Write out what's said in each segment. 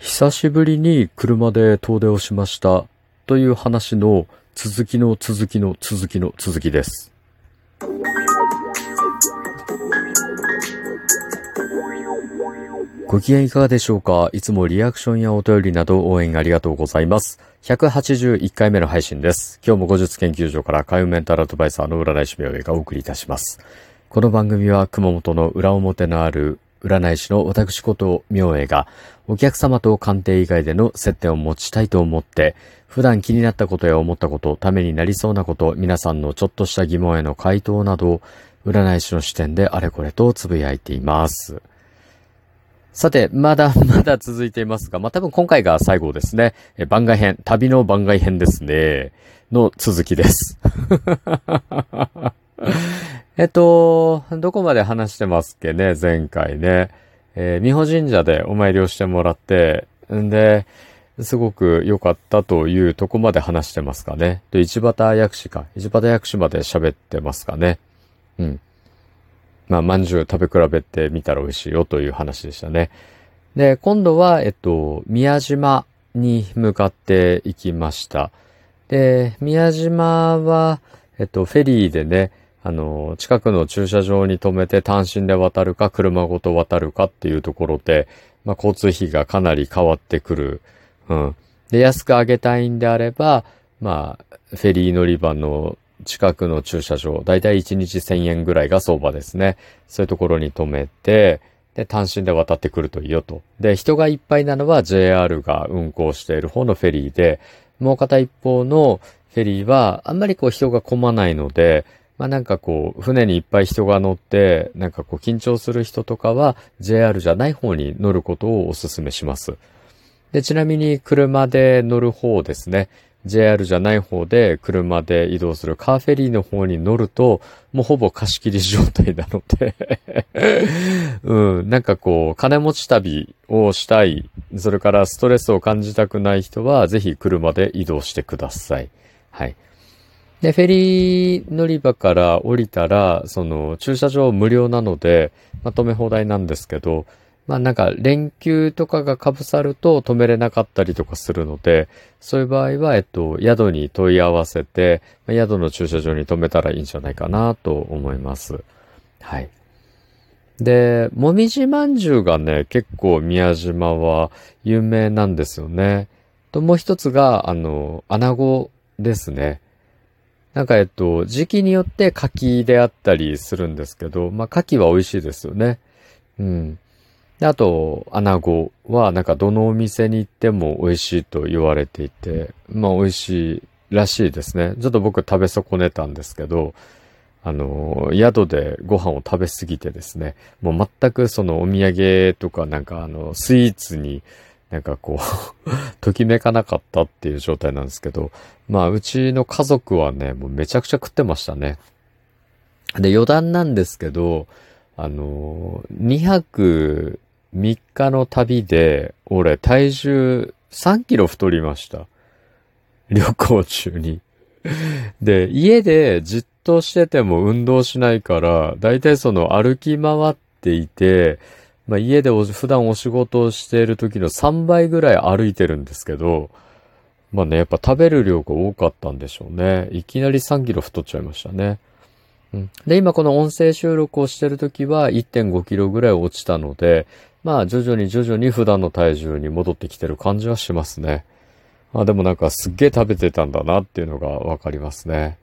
久しぶりに車で遠出をしましたという話の続きの続きの続きの続きです。ご機嫌いかがでしょうか？いつもリアクションやお便りなど応援ありがとうございます。181回目の配信です。今日も後日研究所から海運メンタルアドバイザーの占い師明恵がお送りいたします。この番組は熊本の裏表のある占い師の私こと明恵がお客様と鑑定以外での接点を持ちたいと思って普段気になったことや思ったこと、ためになりそうなこと、皆さんのちょっとした疑問への回答など占い師の視点であれこれとつぶやいています。さて、まだまだ続いていますが、まあ、多分今回が最後ですね。え番外編、旅の番外編ですね。の続きです。えっと、どこまで話してますっけね、前回ね。えー、美保神社でお参りをしてもらって、んで、すごく良かったというとこまで話してますかね。で、市畑薬師か。市畑薬師まで喋ってますかね。うん。まあ、まんじゅう食べ比べてみたら美味しいよという話でしたね。で、今度は、えっと、宮島に向かって行きました。で、宮島は、えっと、フェリーでね、あの、近くの駐車場に止めて単身で渡るか、車ごと渡るかっていうところで、まあ、交通費がかなり変わってくる。うん。で、安く上げたいんであれば、まあ、フェリー乗り場の近くの駐車場、だいたい1日1000円ぐらいが相場ですね。そういうところに止めて、で、単身で渡ってくるといいよと。で、人がいっぱいなのは JR が運行している方のフェリーで、もう片一方のフェリーはあんまりこう人が混まないので、まあなんかこう、船にいっぱい人が乗って、なんかこう緊張する人とかは JR じゃない方に乗ることをお勧めします。で、ちなみに車で乗る方ですね。JR じゃない方で車で移動するカーフェリーの方に乗ると、もうほぼ貸し切り状態なので うん、なんかこう、金持ち旅をしたい、それからストレスを感じたくない人は、ぜひ車で移動してください。はい。で、フェリー乗り場から降りたら、その、駐車場無料なので、まあ、止め放題なんですけど、まあなんか連休とかが被さると止めれなかったりとかするので、そういう場合は、えっと、宿に問い合わせて、まあ宿の駐車場に止めたらいいんじゃないかなと思います。はい。で、もみじまんじゅうがね、結構宮島は有名なんですよね。と、もう一つが、あの、穴子ですね。なんかえっと、時期によって牡蠣であったりするんですけど、まあ牡蠣は美味しいですよね。うん。であと、穴子はなんかどのお店に行っても美味しいと言われていて、まあ美味しいらしいですね。ちょっと僕食べ損ねたんですけど、あの、宿でご飯を食べ過ぎてですね、もう全くそのお土産とかなんかあの、スイーツになんかこう ときめかなかったっていう状態なんですけど、まあうちの家族はね、もうめちゃくちゃ食ってましたね。で、余談なんですけど、あの、2泊3日の旅で、俺体重3キロ太りました。旅行中に。で、家でじっとしてても運動しないから、だいたいその歩き回っていて、まあ家でお普段お仕事をしている時の3倍ぐらい歩いてるんですけど、まあね、やっぱ食べる量が多かったんでしょうね。いきなり3キロ太っちゃいましたね。うん、で、今この音声収録をしてるときは1.5キロぐらい落ちたので、まあ徐々に徐々に普段の体重に戻ってきてる感じはしますね。あ、でもなんかすっげえ食べてたんだなっていうのがわかりますね。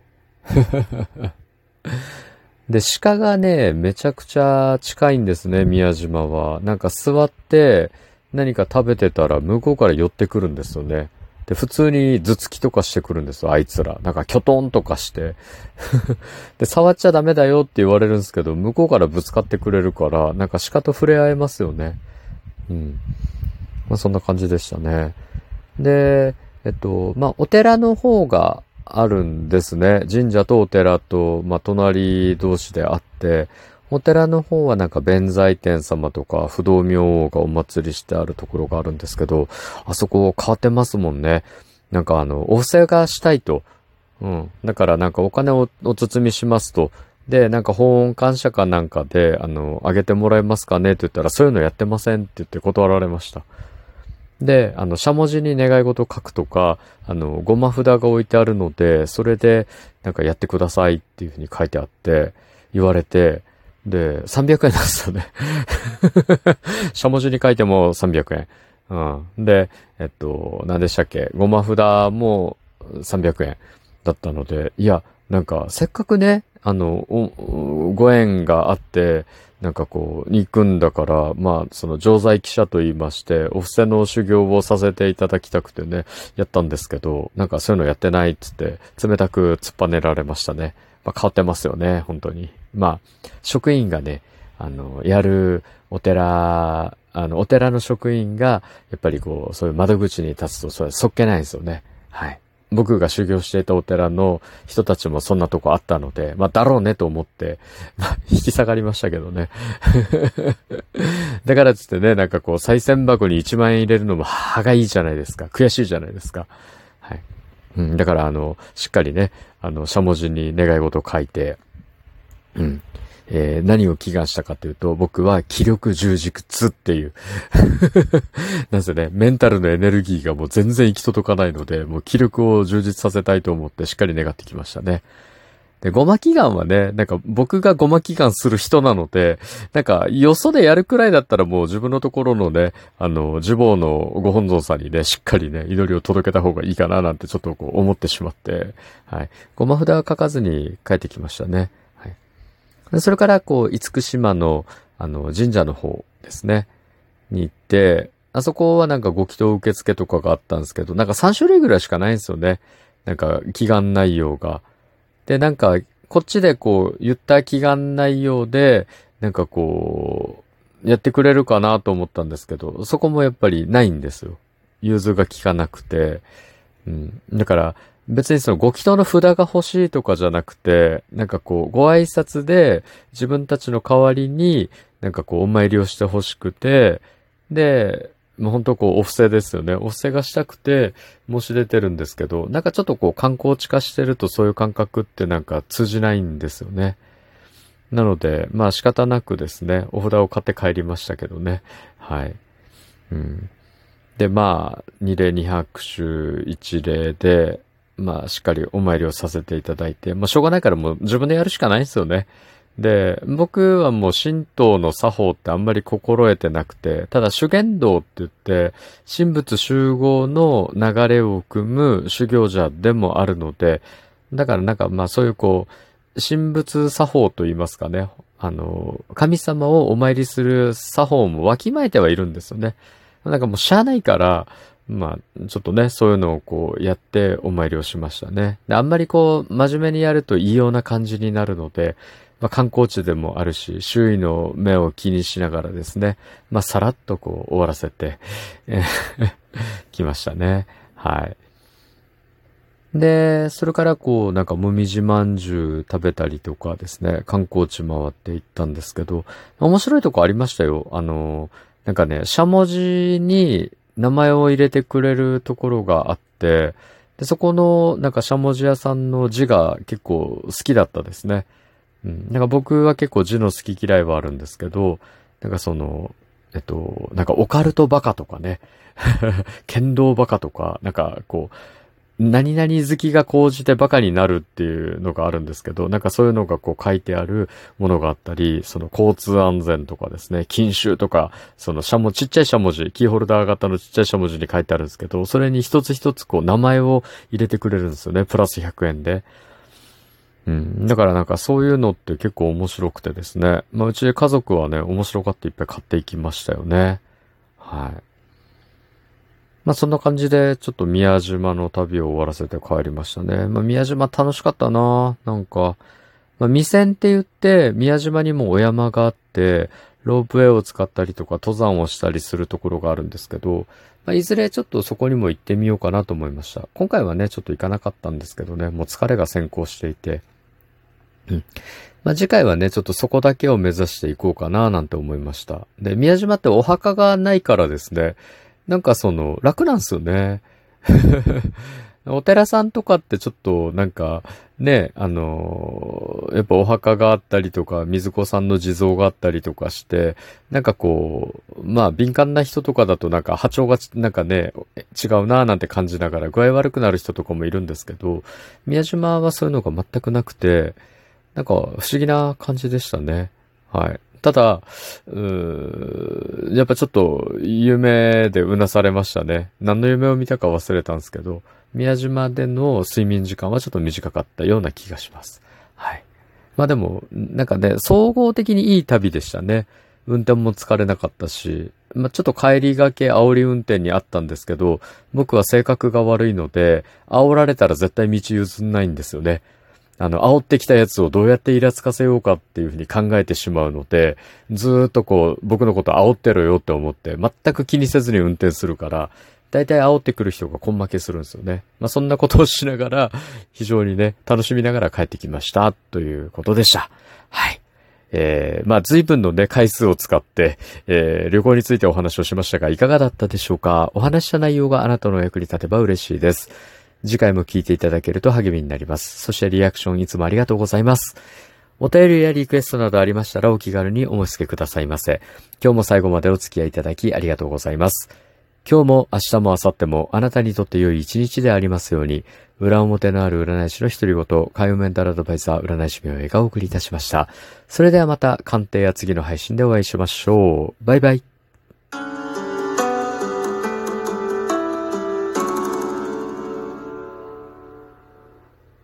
で、鹿がね、めちゃくちゃ近いんですね、宮島は。なんか座って何か食べてたら向こうから寄ってくるんですよね。で、普通に頭突きとかしてくるんですよ、あいつら。なんか、キョトンとかして。で、触っちゃダメだよって言われるんですけど、向こうからぶつかってくれるから、なんか鹿と触れ合えますよね。うん。まあ、そんな感じでしたね。で、えっと、まあ、お寺の方があるんですね。神社とお寺と、まあ、隣同士であって、お寺の方はなんか弁財天様とか不動明王がお祭りしてあるところがあるんですけど、あそこ変わってますもんね。なんかあの、お布施がしたいと。うん。だからなんかお金をお包みしますと。で、なんか法音感謝かなんかで、あの、あげてもらえますかねって言ったら、そういうのやってませんって言って断られました。で、あの、しゃもじに願い事書くとか、あの、ごま札が置いてあるので、それで、なんかやってくださいっていうふうに書いてあって、言われて、で、300円なんですよね しゃもじに書いても300円。うん。で、えっと、何でしたっけ？ごま札も300円だったので、いや、なんか、せっかくね、あの、ご縁があって、なんかこう、に行くんだから、まあ、その、常在記者と言いまして、お布施の修行をさせていただきたくてね、やったんですけど、なんかそういうのやってないっつって、冷たく突っぱねられましたね。まあ、変わってますよね、本当に。まあ、職員がね、あの、やるお寺、あの、お寺の職員が、やっぱりこう、そういう窓口に立つと、それそっけないんですよね。はい。僕が修行していたお寺の人たちもそんなとこあったので、まあ、だろうねと思って、まあ、引き下がりましたけどね。だからつってね、なんかこう、再銭箱に1万円入れるのも歯がいいじゃないですか。悔しいじゃないですか。はい。うん、だからあの、しっかりね、あの、しゃもじに願い事を書いて、うん。えー、何を祈願したかというと、僕は気力充実っていう なんせね、メンタルのエネルギーがもう全然行き届かないので、もう気力を充実させたいと思ってしっかり願ってきましたね。で、ごま祈願はね、なんか僕がごま祈願する人なので、なんかよそでやるくらいだったらもう自分のところのね、あの、呪棒のご本尊さんにね、しっかりね、祈りを届けた方がいいかななんてちょっとこう思ってしまって、はい。ごま札は書かずに帰ってきましたね。それから、こう、厳島の、あの、神社の方ですね、に行って、あそこはなんかご祈祷受付とかがあったんですけど、なんか3種類ぐらいしかないんですよね。なんか、祈願内容が。で、なんか、こっちでこう、言った祈願内容で、なんかこう、やってくれるかなと思ったんですけど、そこもやっぱりないんですよ。融通が効かなくて。うん。だから、別にそのご祈祷の札が欲しいとかじゃなくて、なんかこう、ご挨拶で自分たちの代わりに、なんかこう、お参りをして欲しくて、で、もう本当こう、お布施ですよね。お布施がしたくて申し出てるんですけど、なんかちょっとこう、観光地化してるとそういう感覚ってなんか通じないんですよね。なので、まあ仕方なくですね、お札を買って帰りましたけどね。はい。うん。で、まあ、二礼二拍手一礼で、まあ、しっかりお参りをさせていただいて、まあ、しょうがないからもう自分でやるしかないんですよね。で、僕はもう神道の作法ってあんまり心得てなくて、ただ修験道って言って、神仏集合の流れを組む修行者でもあるので、だからなんかまあそういうこう、神仏作法と言いますかね、あの、神様をお参りする作法もわきまえてはいるんですよね。なんかもうしゃあないから、まあ、ちょっとね、そういうのをこうやってお参りをしましたね。であんまりこう、真面目にやると異様な感じになるので、まあ、観光地でもあるし、周囲の目を気にしながらですね、まあ、さらっとこう、終わらせて、来ましたね。はい。で、それからこう、なんかもみじまんじゅう食べたりとかですね、観光地回って行ったんですけど、面白いとこありましたよ。あの、なんかね、しゃもじに名前を入れてくれるところがあって、で、そこの、なんかしゃもじ屋さんの字が結構好きだったですね。うん。なんか僕は結構字の好き嫌いはあるんですけど、なんかその、えっと、なんかオカルトバカとかね、剣道バカとか、なんかこう、何々好きが高じてバカになるっていうのがあるんですけど、なんかそういうのがこう書いてあるものがあったり、その交通安全とかですね、禁酒とか、そのしゃも、ちっちゃいしゃもじ、キーホルダー型のちっちゃいしゃもじに書いてあるんですけど、それに一つ一つこう名前を入れてくれるんですよね、プラス100円で。うん。だからなんかそういうのって結構面白くてですね。まあうち家族はね、面白がっていっぱい買っていきましたよね。はい。まあそんな感じで、ちょっと宮島の旅を終わらせて帰りましたね。まあ宮島楽しかったななんか、まあ未線って言って、宮島にもお山があって、ロープウェイを使ったりとか登山をしたりするところがあるんですけど、まあ、いずれちょっとそこにも行ってみようかなと思いました。今回はね、ちょっと行かなかったんですけどね、もう疲れが先行していて、うん。まあ、次回はね、ちょっとそこだけを目指していこうかななんて思いました。で、宮島ってお墓がないからですね、なんかその、楽なんですよね。お寺さんとかってちょっとなんか、ね、あのやっぱお墓があったりとか、水子さんの地蔵があったりとかして、なんかこう、まあ敏感な人とかだとなんか波長がなんかね、違うなぁなんて感じながら具合悪くなる人とかもいるんですけど、宮島はそういうのが全くなくて、なんか不思議な感じでしたね。はい。ただ、うーやっぱちょっと夢でうなされましたね。何の夢を見たか忘れたんですけど、宮島での睡眠時間はちょっと短かったような気がします。はい。まあでも、なんかね、総合的にいい旅でしたね。運転も疲れなかったし、まあ、ちょっと帰りがけ煽り運転にあったんですけど、僕は性格が悪いので、煽られたら絶対道譲んないんですよね。あの、煽ってきたやつをどうやってイラつかせようかっていうふうに考えてしまうので、ずーっとこう、僕のこと煽ってろよって思って、全く気にせずに運転するから、大体煽ってくる人が根負けするんですよね。まあ、そんなことをしながら、非常にね、楽しみながら帰ってきました、ということでした。はい。えー、まあ、随分のね、回数を使って、えー、旅行についてお話をしましたが、いかがだったでしょうか？お話した内容があなたの役に立てば嬉しいです。次回も聞いていただけると励みになります。そしてリアクションいつもありがとうございます。お便りやリクエストなどありましたらお気軽にお申し付けくださいませ。今日も最後までお付き合いいただきありがとうございます。今日も明日も明後日もあなたにとって良い一日でありますように、裏表のある占い師の一人ごと、海運メンタルアドバイザー占い師名がお送りいたしました。それではまた鑑定や次の配信でお会いしましょう。バイバイ。